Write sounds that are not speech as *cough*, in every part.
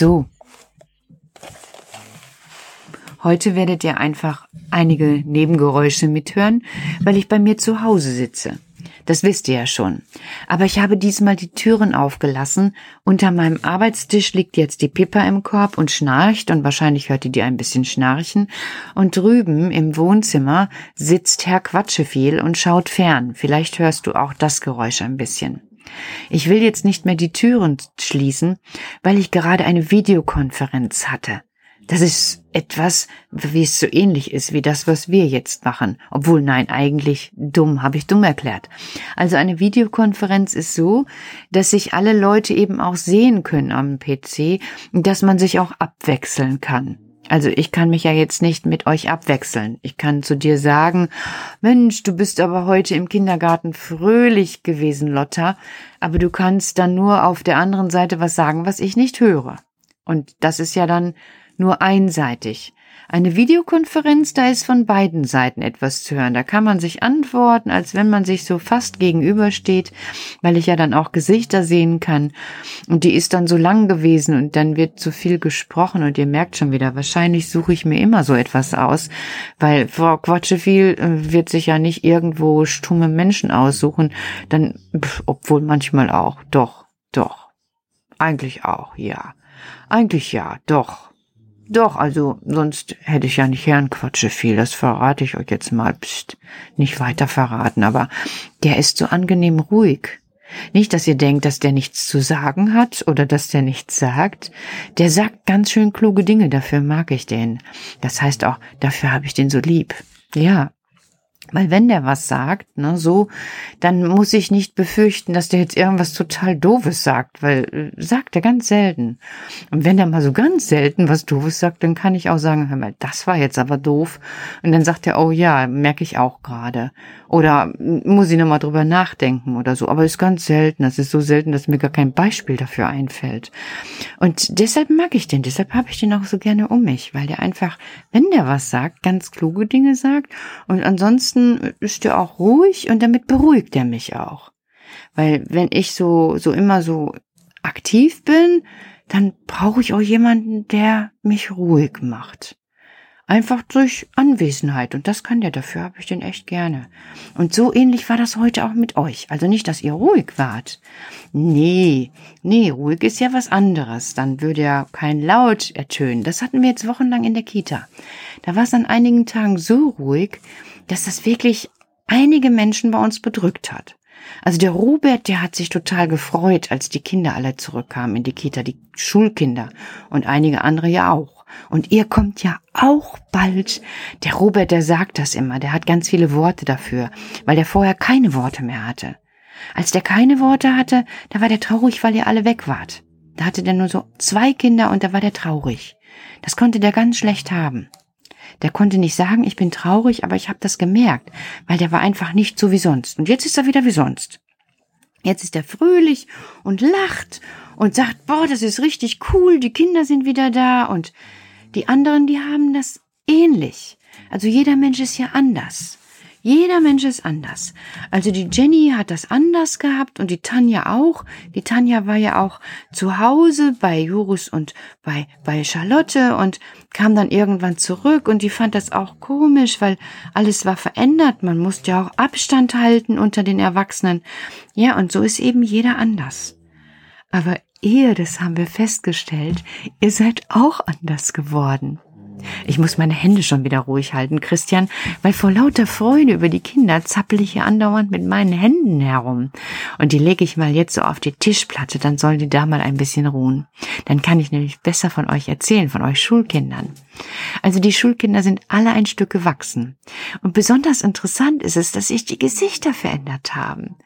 So. Heute werdet ihr einfach einige Nebengeräusche mithören, weil ich bei mir zu Hause sitze. Das wisst ihr ja schon. Aber ich habe diesmal die Türen aufgelassen. Unter meinem Arbeitstisch liegt jetzt die Pippa im Korb und schnarcht und wahrscheinlich hört ihr die ein bisschen schnarchen. Und drüben im Wohnzimmer sitzt Herr Quatscheviel und schaut fern. Vielleicht hörst du auch das Geräusch ein bisschen. Ich will jetzt nicht mehr die Türen schließen, weil ich gerade eine Videokonferenz hatte. Das ist etwas, wie es so ähnlich ist wie das, was wir jetzt machen. Obwohl, nein, eigentlich dumm, habe ich dumm erklärt. Also eine Videokonferenz ist so, dass sich alle Leute eben auch sehen können am PC, dass man sich auch abwechseln kann. Also ich kann mich ja jetzt nicht mit euch abwechseln. Ich kann zu dir sagen, Mensch, du bist aber heute im Kindergarten fröhlich gewesen, Lotta, aber du kannst dann nur auf der anderen Seite was sagen, was ich nicht höre. Und das ist ja dann nur einseitig. Eine Videokonferenz, da ist von beiden Seiten etwas zu hören. Da kann man sich antworten, als wenn man sich so fast gegenübersteht, weil ich ja dann auch Gesichter sehen kann. Und die ist dann so lang gewesen und dann wird zu viel gesprochen und ihr merkt schon wieder, wahrscheinlich suche ich mir immer so etwas aus, weil Frau Quatscheviel äh, wird sich ja nicht irgendwo stumme Menschen aussuchen, dann, obwohl manchmal auch, doch, doch. Eigentlich auch, ja. Eigentlich ja, doch. Doch, also sonst hätte ich ja nicht Herrenquatsche viel. Das verrate ich euch jetzt mal. Psst, nicht weiter verraten. Aber der ist so angenehm ruhig. Nicht, dass ihr denkt, dass der nichts zu sagen hat oder dass der nichts sagt. Der sagt ganz schön kluge Dinge. Dafür mag ich den. Das heißt auch, dafür habe ich den so lieb. Ja, weil wenn der was sagt, ne, so, dann muss ich nicht befürchten, dass der jetzt irgendwas total Doofes sagt, weil äh, sagt er ganz selten. Und wenn der mal so ganz selten was Doofes sagt, dann kann ich auch sagen, hör mal, das war jetzt aber doof. Und dann sagt er, oh ja, merke ich auch gerade. Oder muss ich nochmal drüber nachdenken oder so. Aber ist ganz selten. Das ist so selten, dass mir gar kein Beispiel dafür einfällt. Und deshalb mag ich den. Deshalb habe ich den auch so gerne um mich, weil der einfach, wenn der was sagt, ganz kluge Dinge sagt. Und ansonsten ist der auch ruhig und damit beruhigt er mich auch. Weil wenn ich so, so immer so aktiv bin, dann brauche ich auch jemanden, der mich ruhig macht. Einfach durch Anwesenheit. Und das kann der. Dafür habe ich den echt gerne. Und so ähnlich war das heute auch mit euch. Also nicht, dass ihr ruhig wart. Nee, nee, ruhig ist ja was anderes. Dann würde ja kein Laut ertönen. Das hatten wir jetzt wochenlang in der Kita. Da war es an einigen Tagen so ruhig, dass das wirklich einige Menschen bei uns bedrückt hat. Also der Robert, der hat sich total gefreut, als die Kinder alle zurückkamen in die Kita, die Schulkinder und einige andere ja auch. Und ihr kommt ja auch bald. Der Robert, der sagt das immer, der hat ganz viele Worte dafür, weil der vorher keine Worte mehr hatte. Als der keine Worte hatte, da war der traurig, weil ihr alle weg wart. Da hatte der nur so zwei Kinder und da war der traurig. Das konnte der ganz schlecht haben. Der konnte nicht sagen, ich bin traurig, aber ich habe das gemerkt, weil der war einfach nicht so wie sonst. Und jetzt ist er wieder wie sonst. Jetzt ist er fröhlich und lacht und sagt, boah, das ist richtig cool, die Kinder sind wieder da und die anderen, die haben das ähnlich. Also jeder Mensch ist ja anders. Jeder Mensch ist anders. Also die Jenny hat das anders gehabt und die Tanja auch. Die Tanja war ja auch zu Hause bei Jurus und bei, bei Charlotte und kam dann irgendwann zurück und die fand das auch komisch, weil alles war verändert. Man musste ja auch Abstand halten unter den Erwachsenen. Ja, und so ist eben jeder anders. Aber ihr, das haben wir festgestellt, ihr seid auch anders geworden. Ich muss meine Hände schon wieder ruhig halten, Christian, weil vor lauter Freude über die Kinder zappel ich hier andauernd mit meinen Händen herum. Und die lege ich mal jetzt so auf die Tischplatte, dann sollen die da mal ein bisschen ruhen. Dann kann ich nämlich besser von euch erzählen, von euch Schulkindern. Also die Schulkinder sind alle ein Stück gewachsen. Und besonders interessant ist es, dass sich die Gesichter verändert haben.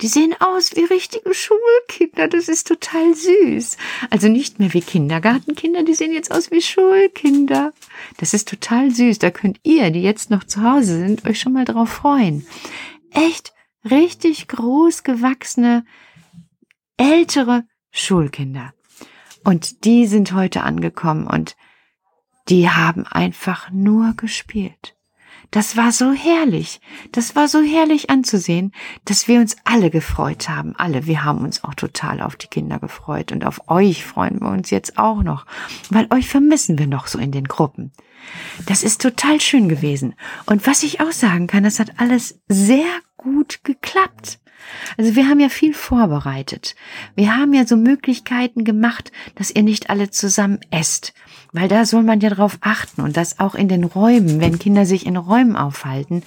Die sehen aus wie richtige Schulkinder. Das ist total süß. Also nicht mehr wie Kindergartenkinder, die sehen jetzt aus wie Schulkinder. Das ist total süß. Da könnt ihr, die jetzt noch zu Hause sind, euch schon mal drauf freuen. Echt richtig groß gewachsene, ältere Schulkinder. Und die sind heute angekommen und die haben einfach nur gespielt. Das war so herrlich. Das war so herrlich anzusehen, dass wir uns alle gefreut haben. Alle. Wir haben uns auch total auf die Kinder gefreut. Und auf euch freuen wir uns jetzt auch noch. Weil euch vermissen wir noch so in den Gruppen. Das ist total schön gewesen. Und was ich auch sagen kann, das hat alles sehr gut geklappt. Also wir haben ja viel vorbereitet. Wir haben ja so Möglichkeiten gemacht, dass ihr nicht alle zusammen esst. Weil da soll man ja drauf achten und dass auch in den Räumen, wenn Kinder sich in Räumen aufhalten,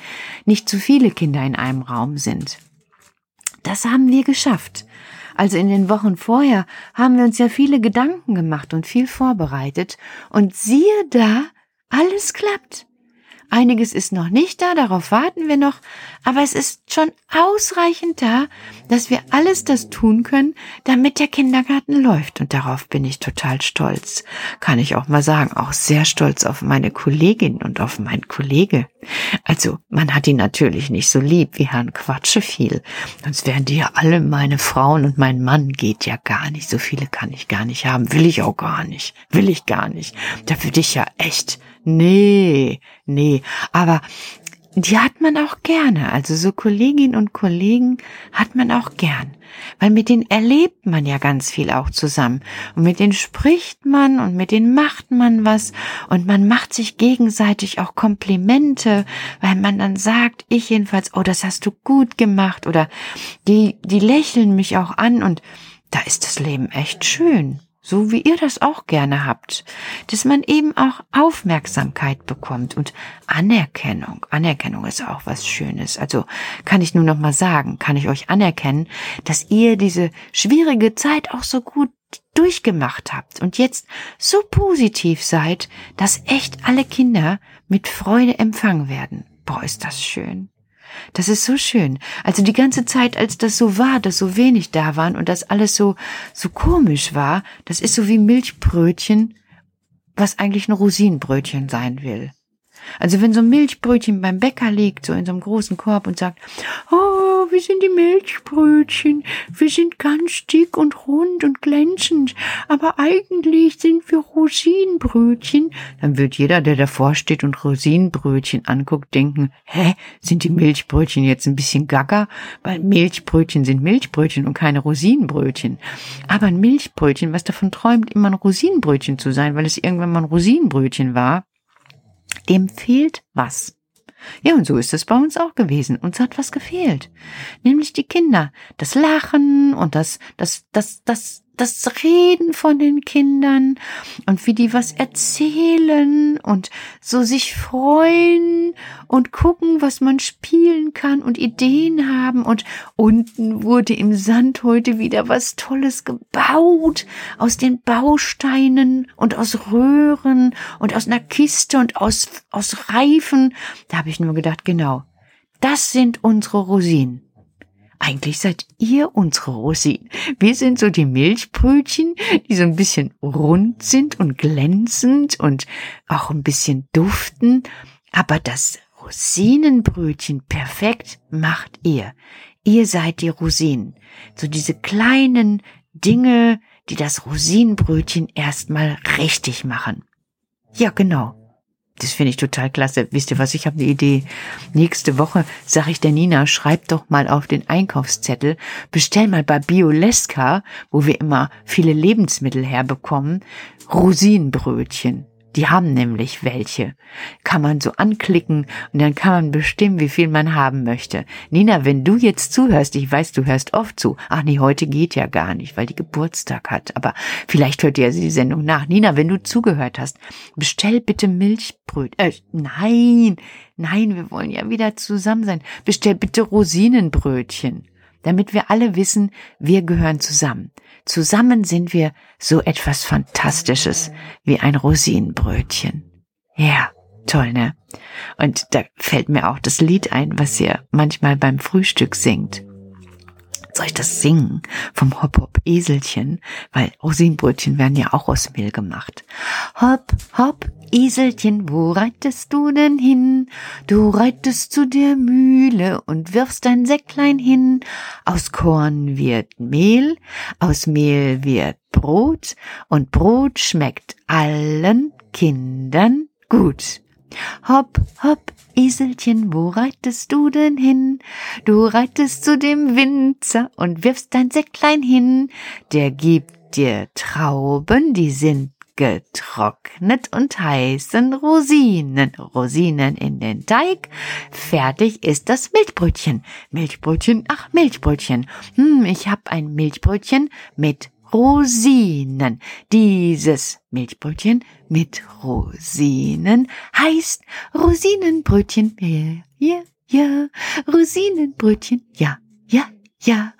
nicht zu viele Kinder in einem Raum sind. Das haben wir geschafft. Also in den Wochen vorher haben wir uns ja viele Gedanken gemacht und viel vorbereitet und siehe da, alles klappt. Einiges ist noch nicht da, darauf warten wir noch, aber es ist schon ausreichend da, dass wir alles das tun können, damit der Kindergarten läuft. Und darauf bin ich total stolz. Kann ich auch mal sagen, auch sehr stolz auf meine Kollegin und auf meinen Kollege. Also, man hat ihn natürlich nicht so lieb wie Herrn Quatscheviel. Sonst wären die ja alle meine Frauen und mein Mann geht ja gar nicht. So viele kann ich gar nicht haben. Will ich auch gar nicht. Will ich gar nicht. Da würde ich ja echt Nee, nee, aber die hat man auch gerne. Also so Kolleginnen und Kollegen hat man auch gern. Weil mit denen erlebt man ja ganz viel auch zusammen. Und mit denen spricht man und mit denen macht man was. Und man macht sich gegenseitig auch Komplimente, weil man dann sagt, ich jedenfalls, oh, das hast du gut gemacht. Oder die, die lächeln mich auch an und da ist das Leben echt schön so wie ihr das auch gerne habt, dass man eben auch Aufmerksamkeit bekommt und Anerkennung. Anerkennung ist auch was Schönes. Also kann ich nur noch mal sagen, kann ich euch anerkennen, dass ihr diese schwierige Zeit auch so gut durchgemacht habt und jetzt so positiv seid, dass echt alle Kinder mit Freude empfangen werden. Boah, ist das schön. Das ist so schön. Also die ganze Zeit, als das so war, dass so wenig da waren und das alles so, so komisch war, das ist so wie Milchbrötchen, was eigentlich ein Rosinenbrötchen sein will. Also wenn so ein Milchbrötchen beim Bäcker liegt, so in so einem großen Korb und sagt, oh, wir sind die Milchbrötchen, wir sind ganz dick und rund und glänzend, aber eigentlich sind wir Rosinenbrötchen, dann wird jeder, der davor steht und Rosinenbrötchen anguckt, denken, hä, sind die Milchbrötchen jetzt ein bisschen gaga? Weil Milchbrötchen sind Milchbrötchen und keine Rosinenbrötchen. Aber ein Milchbrötchen, was davon träumt, immer ein Rosinenbrötchen zu sein, weil es irgendwann mal ein Rosinenbrötchen war, dem fehlt was. Ja, und so ist es bei uns auch gewesen. Uns hat was gefehlt. Nämlich die Kinder. Das Lachen und das, das, das, das, das Reden von den Kindern und wie die was erzählen und so sich freuen und gucken, was man spielen kann und Ideen haben. Und unten wurde im Sand heute wieder was Tolles gebaut aus den Bausteinen und aus Röhren und aus einer Kiste und aus, aus Reifen. Da habe ich nur gedacht, genau, das sind unsere Rosinen. Eigentlich seid ihr unsere Rosinen. Wir sind so die Milchbrötchen, die so ein bisschen rund sind und glänzend und auch ein bisschen duften. Aber das Rosinenbrötchen perfekt macht ihr. Ihr seid die Rosinen. So diese kleinen Dinge, die das Rosinenbrötchen erstmal richtig machen. Ja, genau. Das finde ich total klasse. Wisst ihr was, ich habe eine Idee. Nächste Woche sage ich der Nina, schreib doch mal auf den Einkaufszettel, bestell mal bei Bioleska, wo wir immer viele Lebensmittel herbekommen, Rosinenbrötchen. Die haben nämlich welche. Kann man so anklicken und dann kann man bestimmen, wie viel man haben möchte. Nina, wenn du jetzt zuhörst, ich weiß, du hörst oft zu. Ach nee, heute geht ja gar nicht, weil die Geburtstag hat. Aber vielleicht hört ihr die Sendung nach. Nina, wenn du zugehört hast, bestell bitte Milchbröt. Äh, nein, nein, wir wollen ja wieder zusammen sein. Bestell bitte Rosinenbrötchen damit wir alle wissen, wir gehören zusammen. Zusammen sind wir so etwas Fantastisches wie ein Rosinenbrötchen. Ja, toll, ne? Und da fällt mir auch das Lied ein, was ihr manchmal beim Frühstück singt soll ich das singen vom Hop Hop Eselchen, weil Rosinenbrötchen werden ja auch aus Mehl gemacht. Hopp, hopp, Eselchen, wo reitest du denn hin? Du reitest zu der Mühle und wirfst dein Säcklein hin. Aus Korn wird Mehl, aus Mehl wird Brot und Brot schmeckt allen Kindern gut. Hopp, hopp, Eselchen, wo reitest du denn hin? Du reitest zu dem Winzer und wirfst dein Säcklein hin. Der gibt dir Trauben, die sind getrocknet und heißen Rosinen. Rosinen in den Teig. Fertig ist das Milchbrötchen. Milchbrötchen, ach Milchbrötchen. Hm, ich hab ein Milchbrötchen mit Rosinen. Dieses Milchbrötchen mit Rosinen heißt Rosinenbrötchen. Ja, ja, ja, Rosinenbrötchen. Ja, ja, ja.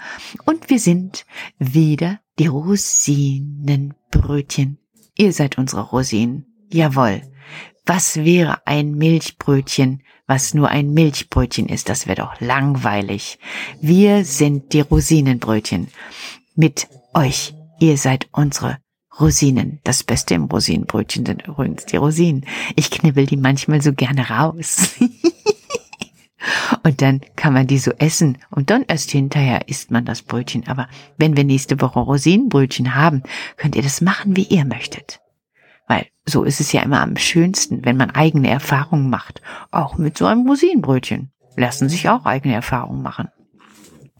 Und wir sind wieder die Rosinenbrötchen. Ihr seid unsere Rosinen. Jawohl. Was wäre ein Milchbrötchen, was nur ein Milchbrötchen ist? Das wäre doch langweilig. Wir sind die Rosinenbrötchen. Mit euch. Ihr seid unsere Rosinen. Das Beste im Rosinenbrötchen sind übrigens die Rosinen. Ich knibbel die manchmal so gerne raus. *laughs* und dann kann man die so essen und dann erst hinterher isst man das Brötchen. Aber wenn wir nächste Woche Rosinenbrötchen haben, könnt ihr das machen, wie ihr möchtet. Weil so ist es ja immer am schönsten, wenn man eigene Erfahrungen macht. Auch mit so einem Rosinenbrötchen lassen sich auch eigene Erfahrungen machen.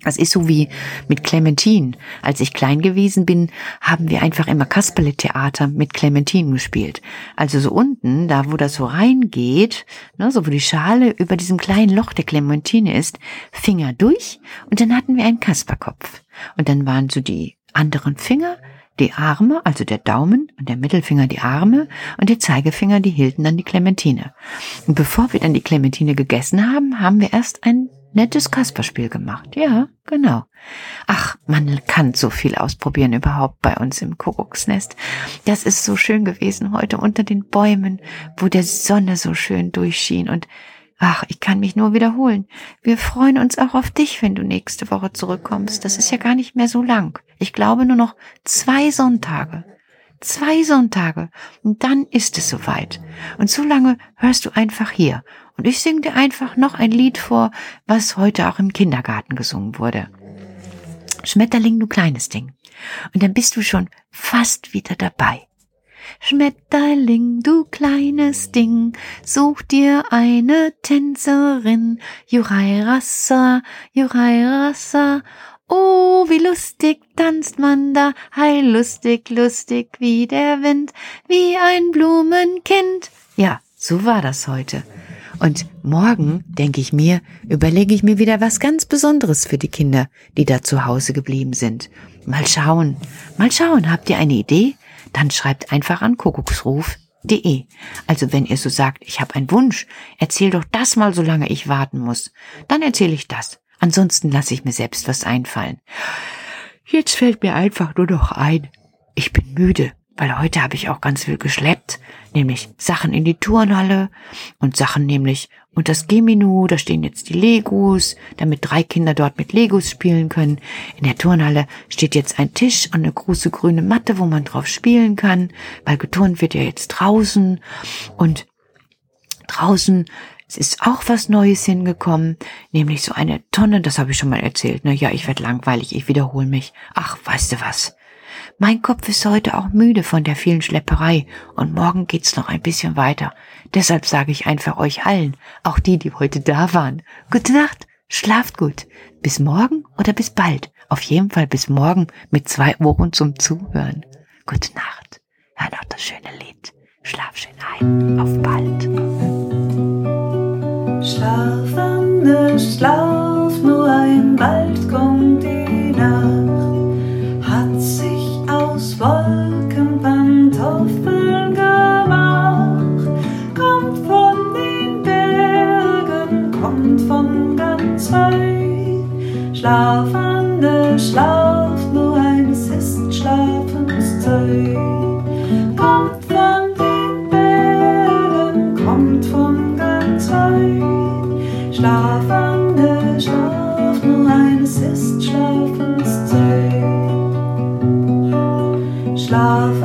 Das ist so wie mit Clementine. Als ich klein gewesen bin, haben wir einfach immer Kasperle-Theater mit Clementine gespielt. Also so unten, da wo das so reingeht, ne, so wo die Schale über diesem kleinen Loch der Clementine ist, Finger durch und dann hatten wir einen Kasperkopf. Und dann waren so die anderen Finger, die Arme, also der Daumen und der Mittelfinger die Arme und der Zeigefinger, die hielten dann die Clementine. Und bevor wir dann die Clementine gegessen haben, haben wir erst ein nettes Kasperspiel gemacht. Ja, genau. Ach, man kann so viel ausprobieren überhaupt bei uns im Kuckucksnest. Das ist so schön gewesen heute unter den Bäumen, wo der Sonne so schön durchschien und Ach, ich kann mich nur wiederholen. Wir freuen uns auch auf dich, wenn du nächste Woche zurückkommst. Das ist ja gar nicht mehr so lang. Ich glaube nur noch zwei Sonntage. Zwei Sonntage. Und dann ist es soweit. Und so lange hörst du einfach hier. Und ich singe dir einfach noch ein Lied vor, was heute auch im Kindergarten gesungen wurde. Schmetterling, du kleines Ding. Und dann bist du schon fast wieder dabei. Schmetterling, du kleines Ding, such dir eine Tänzerin. Jurai Rassa, Jurai Rassa. Oh, wie lustig tanzt man da, heil lustig, lustig wie der Wind, wie ein Blumenkind. Ja, so war das heute. Und morgen, denke ich mir, überlege ich mir wieder was ganz Besonderes für die Kinder, die da zu Hause geblieben sind. Mal schauen, mal schauen, habt ihr eine Idee? Dann schreibt einfach an kuckucksruf.de. Also wenn ihr so sagt, ich habe einen Wunsch, erzähl doch das mal, solange ich warten muss. Dann erzähle ich das. Ansonsten lasse ich mir selbst was einfallen. Jetzt fällt mir einfach nur noch ein, ich bin müde weil heute habe ich auch ganz viel geschleppt, nämlich Sachen in die Turnhalle und Sachen nämlich und das Geminu, da stehen jetzt die Legos, damit drei Kinder dort mit Legos spielen können. In der Turnhalle steht jetzt ein Tisch und eine große grüne Matte, wo man drauf spielen kann, weil geturnt wird ja jetzt draußen und draußen es ist auch was Neues hingekommen, nämlich so eine Tonne, das habe ich schon mal erzählt. Na ja, ich werde langweilig, ich wiederhole mich. Ach, weißt du was? Mein Kopf ist heute auch müde von der vielen Schlepperei und morgen geht's noch ein bisschen weiter. Deshalb sage ich einfach euch allen, auch die, die heute da waren, gute Nacht, schlaft gut. Bis morgen oder bis bald. Auf jeden Fall bis morgen mit zwei Ohren zum Zuhören. Gute Nacht. Hör noch das schöne Lied. Schlaf schön ein. Auf bald. Schlafende, schlaf, nur ein bald kommt die Nacht. Wolkenpantoffeln gemacht,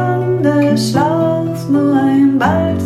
Lande schlaf nur ein Wald